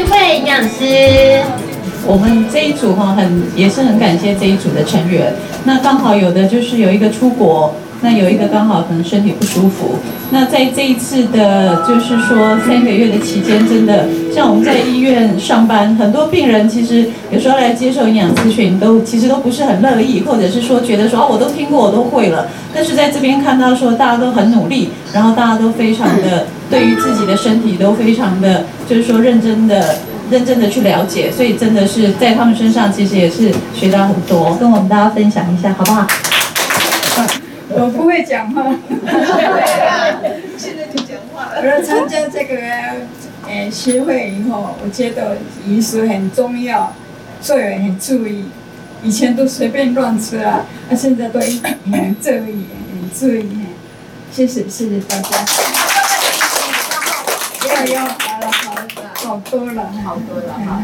诗慧营养师。我们这一组哈很也是很感谢这一组的成员。那刚好有的就是有一个出国，那有一个刚好可能身体不舒服。那在这一次的，就是说三个月的期间，真的像我们在医院上班，很多病人其实有时候来接受营养咨询，都其实都不是很乐意，或者是说觉得说哦我都听过我都会了。但是在这边看到说大家都很努力，然后大家都非常的对于自己的身体都非常的就是说认真的。认真的去了解，所以真的是在他们身上其实也是学到很多，跟我们大家分享一下，好不好？我不会讲话。现在就讲话了。我参加这个诶协会以后，我觉得饮食很重要，做人很注意。以前都随便乱吃啊，那现在都 很注意，很注意。谢谢谢谢大家。要要好了好了好多了，好多了哈。